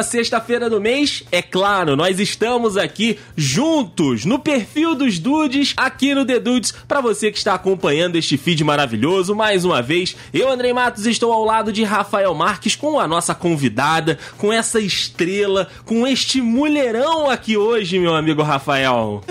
última sexta-feira do mês, é claro, nós estamos aqui juntos no perfil dos Dudes, aqui no The Dudes, para você que está acompanhando este feed maravilhoso. Mais uma vez, eu, Andrei Matos, estou ao lado de Rafael Marques com a nossa convidada, com essa estrela, com este mulherão aqui hoje, meu amigo Rafael.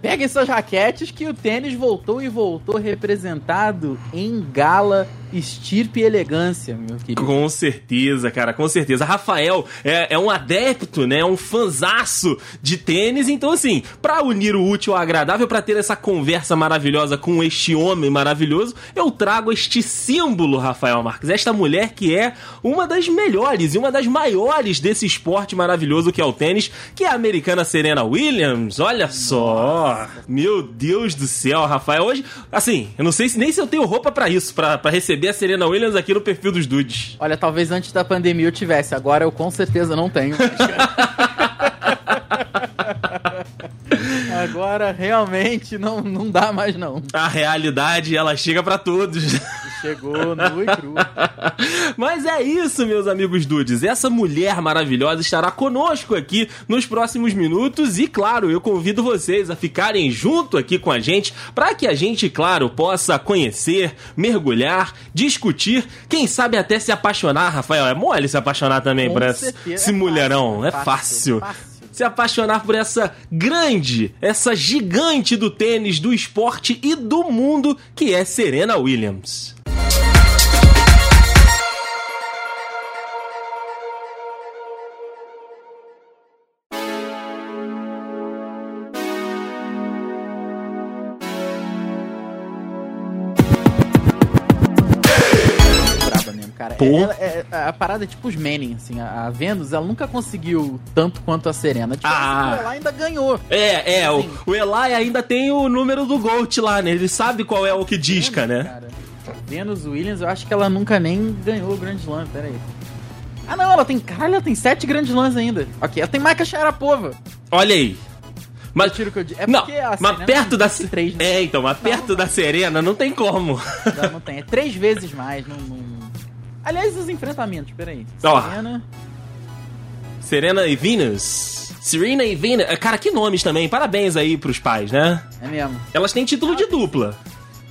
Peguem suas raquetes que o tênis voltou e voltou representado em gala estirpe e elegância, meu querido. Com certeza, cara, com certeza. Rafael é, é um adepto, né? É um fanzaço de tênis. Então, assim, pra unir o útil ao agradável, para ter essa conversa maravilhosa com este homem maravilhoso, eu trago este símbolo, Rafael Marques. Esta mulher que é uma das melhores e uma das maiores desse esporte maravilhoso que é o tênis, que é a americana Serena Williams. Olha só. Meu Deus do céu, Rafael. Hoje, assim, eu não sei se nem se eu tenho roupa para isso, para receber a Serena Williams aqui no perfil dos dudes. Olha, talvez antes da pandemia eu tivesse, agora eu com certeza não tenho. Agora realmente não, não dá mais não. A realidade, ela chega para todos. Chegou nu e cru. Mas é isso, meus amigos dudes. Essa mulher maravilhosa estará conosco aqui nos próximos minutos e, claro, eu convido vocês a ficarem junto aqui com a gente para que a gente, claro, possa conhecer, mergulhar, discutir, quem sabe até se apaixonar, Rafael. É mole se apaixonar também por esse, É mulherão. fácil, é fácil. Se apaixonar por essa grande, essa gigante do tênis, do esporte e do mundo que é Serena Williams. Pô. Ela- é- a parada é tipo os Manning, assim. A, a Venus, ela nunca conseguiu tanto quanto a Serena. Tipo, Ah. ela ainda ganhou. É, é, o, Sim. o Eli ainda tem o número do Gold lá, né? Ele sabe qual é o que disca, né? Cara, Venus Williams, eu acho que ela nunca nem ganhou o Grand Slam, pera aí. Ah não, ela tem. Caralho, ela tem sete Grand Slams ainda. Ok, ela tem Maika Sharapova. Olha aí. Mas, Tiro que eu digo. É não, mas perto da... três, né? É, então, mas perto da Serena não tem como. Não, não tem. É três vezes mais. Não, não- Aliás, os enfrentamentos, peraí. Ó. Serena. Serena e Venus. Serena e Venus. Cara, que nomes também. Parabéns aí pros pais, né? É mesmo. Elas têm título de dupla.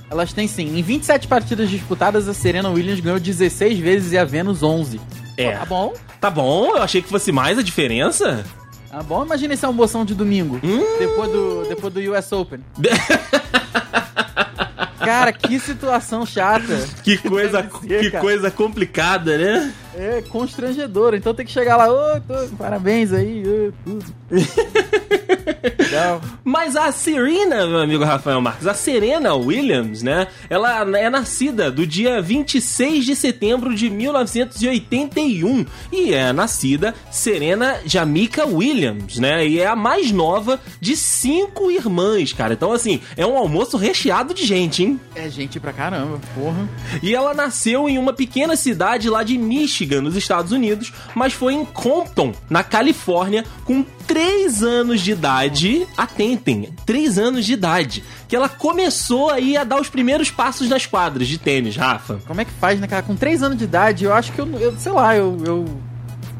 Elas têm sim. Em 27 partidas disputadas, a Serena Williams ganhou 16 vezes e a Venus 11. É. Pô, tá bom? Tá bom, eu achei que fosse mais a diferença. Tá bom? Imagina esse almoção de domingo. Hum. Depois, do, depois do US Open. Cara, que situação chata. Que coisa, que cara. coisa complicada, né? É constrangedor. Então tem que chegar lá, ô, tô- parabéns aí, ô, tudo. Legal. Mas a Serena, meu amigo Rafael Marques, a Serena Williams, né? Ela é nascida do dia 26 de setembro de 1981 e é nascida Serena Jamaica Williams, né? E é a mais nova de cinco irmãs, cara. Então, assim, é um almoço recheado de gente, hein? É gente pra caramba, porra. E ela nasceu em uma pequena cidade lá de Michigan, nos Estados Unidos, mas foi em Compton, na Califórnia, com 3 anos de idade. Atentem, 3 anos de idade. Que ela começou aí a dar os primeiros passos nas quadras de tênis, Rafa. Como é que faz, né, cara? Com 3 anos de idade, eu acho que eu, eu sei lá, eu, eu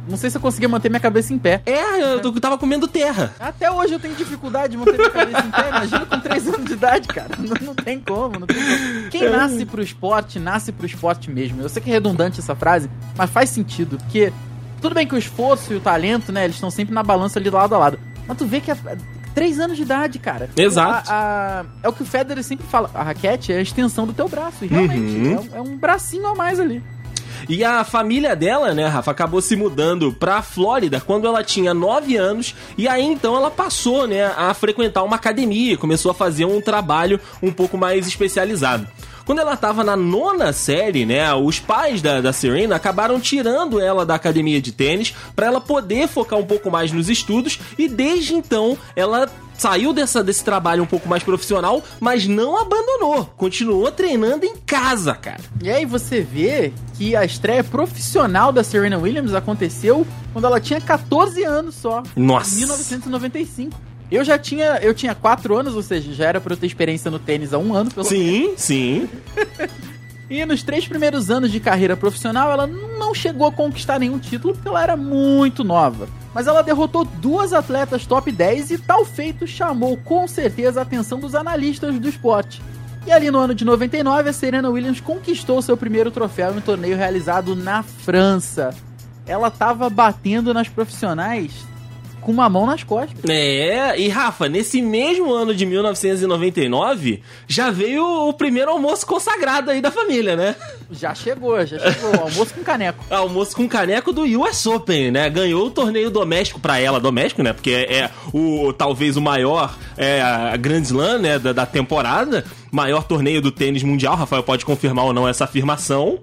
não sei se eu conseguia manter minha cabeça em pé. É, eu tava comendo terra. Até hoje eu tenho dificuldade de manter minha cabeça em pé. Imagina com 3 anos de idade, cara. Não, não tem como, não tem como. Quem nasce pro esporte, nasce pro esporte mesmo. Eu sei que é redundante essa frase, mas faz sentido. Porque tudo bem que o esforço e o talento, né, eles estão sempre na balança ali lado a lado. Mas tu vê que é 3 anos de idade, cara. Exato. A- a- é o que o Federer sempre fala. A raquete é a extensão do teu braço. E realmente, Uhum. é, um, é um bracinho a mais ali. E a família dela, né, Rafa, acabou se mudando pra Flórida quando ela tinha 9 anos. E aí então ela passou, né, a frequentar uma academia, começou a fazer um trabalho um pouco mais especializado. Quando ela tava na nona série, né, os pais da, da Serena acabaram tirando ela da academia de tênis pra ela poder focar um pouco mais nos estudos e desde então ela saiu dessa, desse trabalho um pouco mais profissional, mas não abandonou, continuou treinando em casa, cara. E aí você vê que a estreia profissional da Serena Williams aconteceu quando ela tinha 14 anos só. Nossa. Em 1995. Eu já tinha, eu tinha 4 anos, ou seja, já era pra eu ter experiência no tênis há um ano, pelo menos. Sim, sim. E nos três primeiros anos de carreira profissional, ela não chegou a conquistar nenhum título porque ela era muito nova. Mas ela derrotou duas atletas top 10 e tal feito chamou com certeza a atenção dos analistas do esporte. E ali no ano de 99, a Serena Williams conquistou seu primeiro troféu em um torneio realizado na França. Ela estava batendo nas profissionais com uma mão nas costas. É, e Rafa, nesse mesmo ano de 1999, já veio o primeiro almoço consagrado aí da família, né? Já chegou, já chegou. almoço com caneco. almoço com caneco do US Open, né? Ganhou o torneio doméstico pra ela, doméstico, né? Porque é, é o talvez o maior é, a Grand Slam, né, da, da temporada. Maior torneio do tênis mundial. Rafael pode confirmar ou não essa afirmação.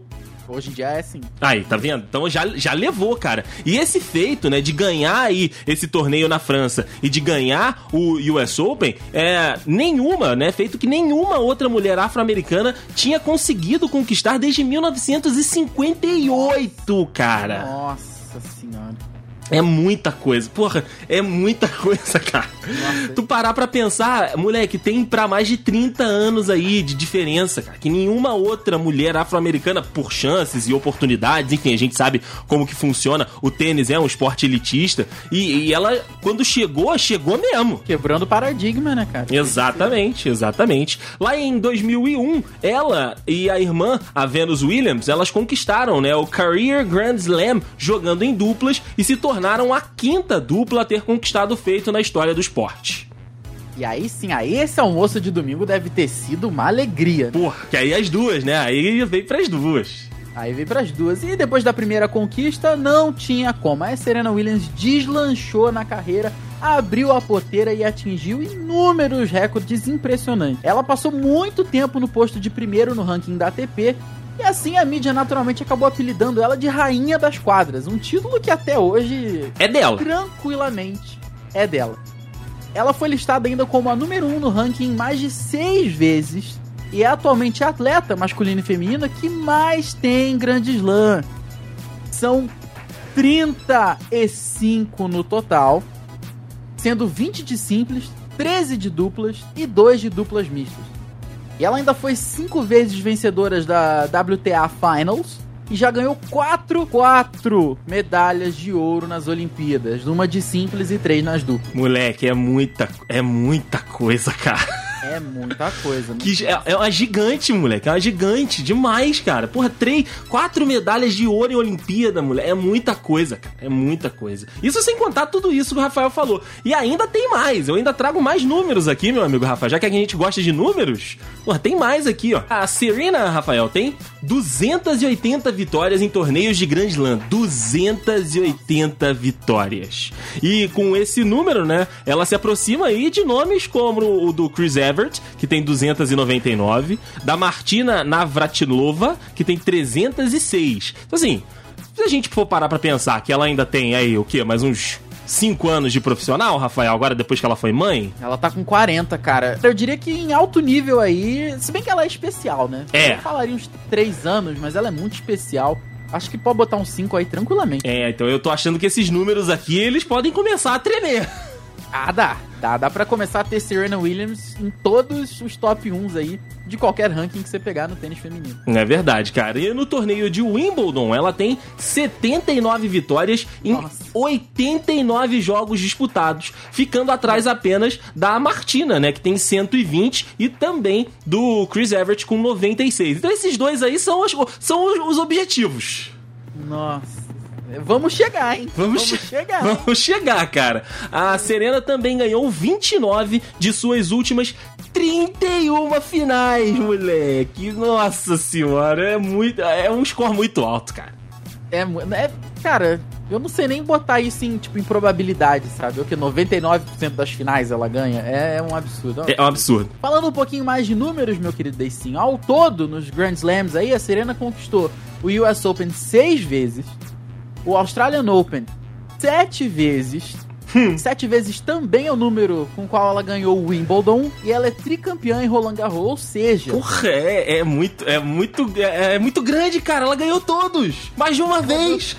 Hoje em dia é assim. Aí, tá vendo? Então já, já levou, cara. E esse feito, né, de ganhar aí esse torneio na França e de ganhar o US Open, é nenhuma, né, feito que nenhuma outra mulher afro-americana tinha conseguido conquistar desde 1958, cara. Nossa senhora. É muita coisa. Porra, é muita coisa, cara. Nossa. Tu parar pra pensar, moleque, tem pra mais de 30 anos aí de diferença, cara. Que nenhuma outra mulher afro-americana, por chances e oportunidades, enfim, a gente sabe como que funciona. O tênis é um esporte elitista. E, e ela, quando chegou, chegou mesmo. Quebrando o paradigma, né, cara? Exatamente, exatamente. Lá em 2001, ela e a irmã, a Venus Williams, elas conquistaram, né, o Career Grand Slam jogando em duplas e se tornaram tornaram a quinta dupla a ter conquistado o feito na história do esporte. E aí sim, aí esse almoço de domingo deve ter sido uma alegria. Porra, que aí as duas, né? Aí veio pras duas. Aí veio pras duas. E depois da primeira conquista, não tinha como. A Serena Williams deslanchou na carreira, abriu a poteira e atingiu inúmeros recordes impressionantes. Ela passou muito tempo no posto de primeiro no ranking da ATP e assim a mídia naturalmente acabou apelidando ela de Rainha das Quadras, um título que até hoje é dela. Tranquilamente é dela. Ela foi listada ainda como a número 1 um no ranking mais de seis vezes e é atualmente a atleta masculina e feminina que mais tem Grande Slam. São 35 no total, sendo 20 de simples, 13 de duplas e 2 de duplas mistas. E ela ainda foi cinco vezes vencedora da WTA Finals e já ganhou quatro, quatro medalhas de ouro nas Olimpíadas, uma de simples e três nas duplas. Moleque, é muita, é muita coisa, cara. É muita coisa. Que é, é, uma gigante, moleque. É uma gigante. Demais, cara. Porra, três, quatro medalhas de ouro em Olimpíada, moleque. É muita coisa, cara. É muita coisa. Isso sem contar tudo isso que o Rafael falou. E ainda tem mais. Eu ainda trago mais números aqui, meu amigo Rafael. Já que a gente gosta de números, porra, tem mais aqui, ó. A Serena, Rafael, tem 280 vitórias em torneios de Grand Slam. 280 vitórias. E com esse número, né, ela se aproxima aí de nomes como o do Chris Evans Que tem 299, da Martina Navratilova, que tem 306. Então, assim, se a gente for parar pra pensar que ela ainda tem aí, o quê? Mais uns 5 anos de profissional, Rafael, agora depois que ela foi mãe? Ela tá com 40, cara. Eu diria que em alto nível aí, se bem que ela é especial, né? É. Eu falaria uns 3 anos, mas ela é muito especial. Acho que pode botar uns 5 aí tranquilamente. É, então eu tô achando que esses números aqui, eles podem começar a tremer. Ah, dá. Dá, dá pra começar a ter Serena Williams em todos os top 1 aí de qualquer ranking que você pegar no tênis feminino. É verdade, cara. E no torneio de Wimbledon, ela tem 79 vitórias em Nossa. 89 jogos disputados, ficando atrás apenas da Martina, né, que tem 120 e também do Chris Evert com 96. Então esses dois aí são os, são os objetivos. Nossa. Vamos chegar, hein? Vamos, Vamos che chegar. Vamos chegar, cara. A Serena também ganhou 29 de suas últimas 31 finais, moleque. Nossa senhora, é muito, é um score muito alto, cara. É, é cara, eu não sei nem botar isso em, tipo, em probabilidade, sabe? O que 99% das finais ela ganha é, é um absurdo. É um absurdo. Falando um pouquinho mais de números, meu querido Deicinho, ao todo, nos Grand Slams aí, a Serena conquistou o US Open seis vezes, o Australian Open sete vezes. Hum. Sete vezes também é o número com o qual ela ganhou o Wimbledon e ela é tricampeã em Roland Garros, ou seja. Porra, é, é muito, é muito, é, é, muito grande, cara. Ela ganhou todos, mais de uma vez.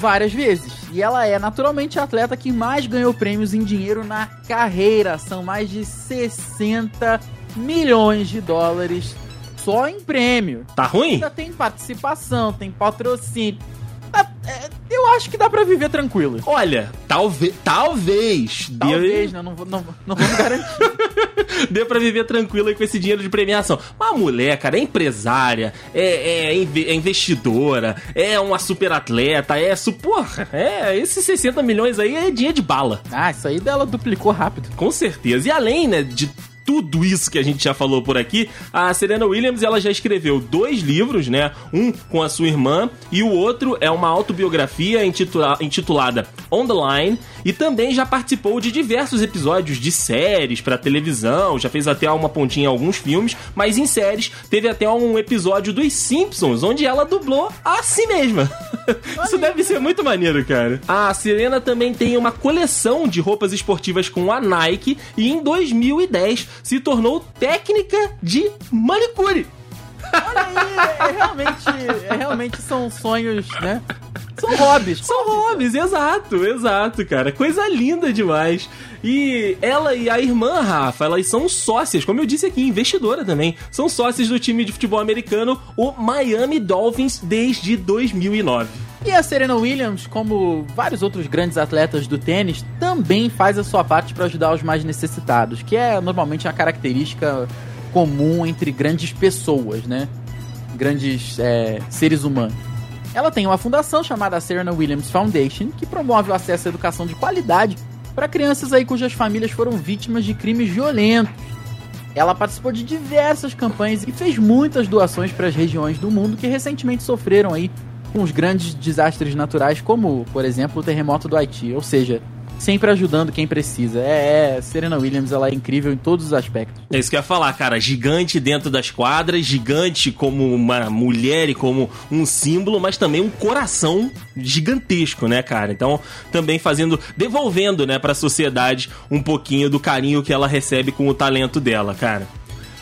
Várias vezes. E ela é naturalmente a atleta que mais ganhou prêmios em dinheiro na carreira. São mais de 60 milhões de dólares só em prêmio. Tá ruim? Ainda tem participação, tem patrocínio. Ah, é, eu acho que dá pra viver tranquilo. Olha, talvez. Talvez. Talvez, dê... né? Não, não, não vamos garantir. dê pra viver tranquilo aí com esse dinheiro de premiação. Uma mulher, cara, é empresária, é, é, é investidora, é uma super atleta, é. Porra, é. Esses 60 milhões aí é dinheiro de bala. Ah, isso aí dela duplicou rápido. Com certeza. E além, né, de tudo isso que a gente já falou por aqui, a Serena Williams ela já escreveu dois livros, né? Um com a sua irmã e o outro é uma autobiografia intitula intitulada On the Line e também já participou de diversos episódios de séries para televisão, já fez até uma pontinha em alguns filmes, mas em séries teve até um episódio dos Simpsons onde ela dublou a si mesma. Isso deve ser muito maneiro, cara. A Serena também tem uma coleção de roupas esportivas com a Nike e em 2010 se tornou técnica de manicure. Olha aí, é, realmente, é, realmente são sonhos, né? São hobbies. São hobbies, exato, exato, cara. Coisa linda demais. E ela e a irmã, Rafa, elas são sócias, como eu disse aqui, investidora também. São sócias do time de futebol americano, o Miami Dolphins, desde 2009. E a Serena Williams, como vários outros grandes atletas do tênis, também faz a sua parte para ajudar os mais necessitados, que é normalmente a característica comum entre grandes pessoas, né? Grandes é, seres humanos. Ela tem uma fundação chamada Serena Williams Foundation, que promove o acesso à educação de qualidade para crianças aí cujas famílias foram vítimas de crimes violentos. Ela participou de diversas campanhas e fez muitas doações para as regiões do mundo que recentemente sofreram aí com os grandes desastres naturais, como, por exemplo, o terremoto do Haiti. Ou seja, sempre ajudando quem precisa. É, é, Serena Williams, ela é incrível em todos os aspectos. É isso que eu ia falar, cara. Gigante dentro das quadras, gigante como uma mulher e como um símbolo, mas também um coração gigantesco, né, cara? Então, também fazendo, devolvendo, né, para a sociedade um pouquinho do carinho que ela recebe com o talento dela, cara.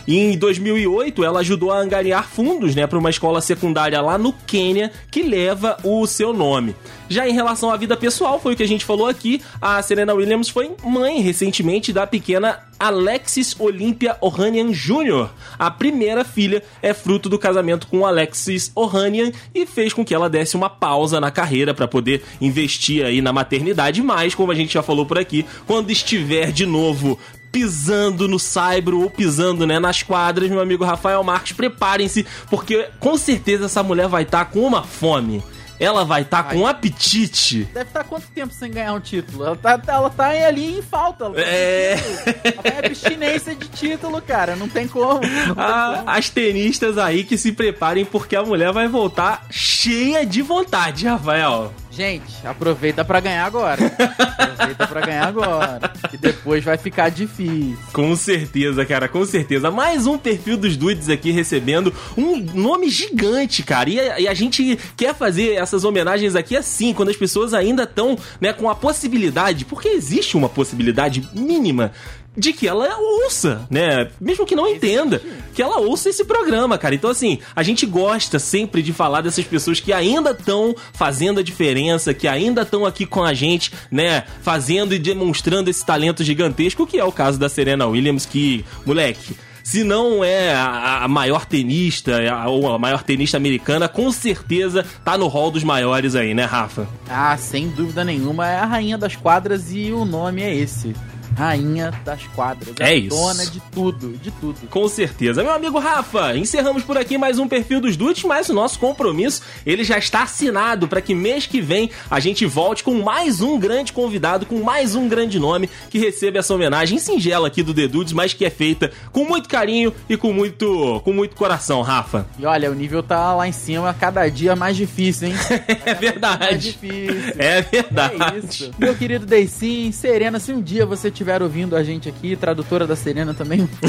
Em 2008, ela ajudou a angariar fundos né, para uma escola secundária lá no Quênia que leva o seu nome. Já em relação à vida pessoal, foi o que a gente falou aqui, a Serena Williams foi mãe recentemente da pequena Alexis Olympia Ohanian Jr. A primeira filha é fruto do casamento com Alexis Ohanian e fez com que ela desse uma pausa na carreira para poder investir aí na maternidade, mas como a gente já falou por aqui, quando estiver de novo pisando no Saibro ou pisando né, nas quadras, meu amigo Rafael Marques, preparem-se, porque com certeza essa mulher vai estar tá com uma fome ela vai estar tá com um apetite. Deve estar tá quanto tempo sem ganhar um título? Ela tá, ela tá ali em falta. Ela tá é. Ela em abstinência de título, cara. Não tem como. Não ah, como. As tenistas aí que se preparem porque a mulher vai voltar cheia de vontade, Rafael. Gente, aproveita para ganhar agora. aproveita para ganhar agora. Que depois vai ficar difícil. Com certeza, cara, com certeza. Mais um perfil dos dudes aqui recebendo um nome gigante, cara. E a, e a gente quer fazer essas homenagens aqui assim, quando as pessoas ainda estão né, com a possibilidade, porque existe uma possibilidade mínima de que ela ouça, né? Mesmo que não entenda, que ela ouça esse programa, cara. Então, assim, a gente gosta sempre de falar dessas pessoas que ainda estão fazendo a diferença, que ainda estão aqui com a gente, né? Fazendo e demonstrando esse talento gigantesco, que é o caso da Serena Williams, que, moleque se não é a, a maior tenista ou a maior tenista americana, com certeza tá no hall dos maiores aí, né, Rafa? Ah, sem dúvida nenhuma, é a rainha das quadras e o nome é esse rainha das quadras. É isso. Dona de tudo, de tudo. Com certeza. Meu amigo Rafa, encerramos por aqui mais um perfil dos Dudes, mas o nosso compromisso, ele já está assinado para que mês que vem a gente volte com mais um grande convidado, com mais um grande nome que receba essa homenagem singela aqui do The Dudes, mas que é feita com muito carinho e com muito, com muito coração, Rafa. E olha, o nível tá lá em cima, cada dia mais difícil, hein? é verdade. Mais difícil. É verdade. É isso. Meu querido Deicin, Serena, se um dia você tiver estiver ouvindo a gente aqui, tradutora da Serena também,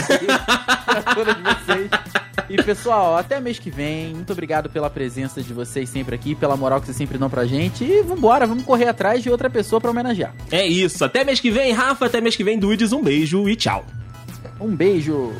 tradutora de vocês. E pessoal, até mês que vem. Muito obrigado pela presença de vocês sempre aqui, pela moral que vocês sempre dão pra gente. E vambora, vamos correr atrás de outra pessoa pra homenagear. É isso. Até mês que vem, Rafa. Até mês que vem, Dudes. Um beijo e tchau. Um beijo.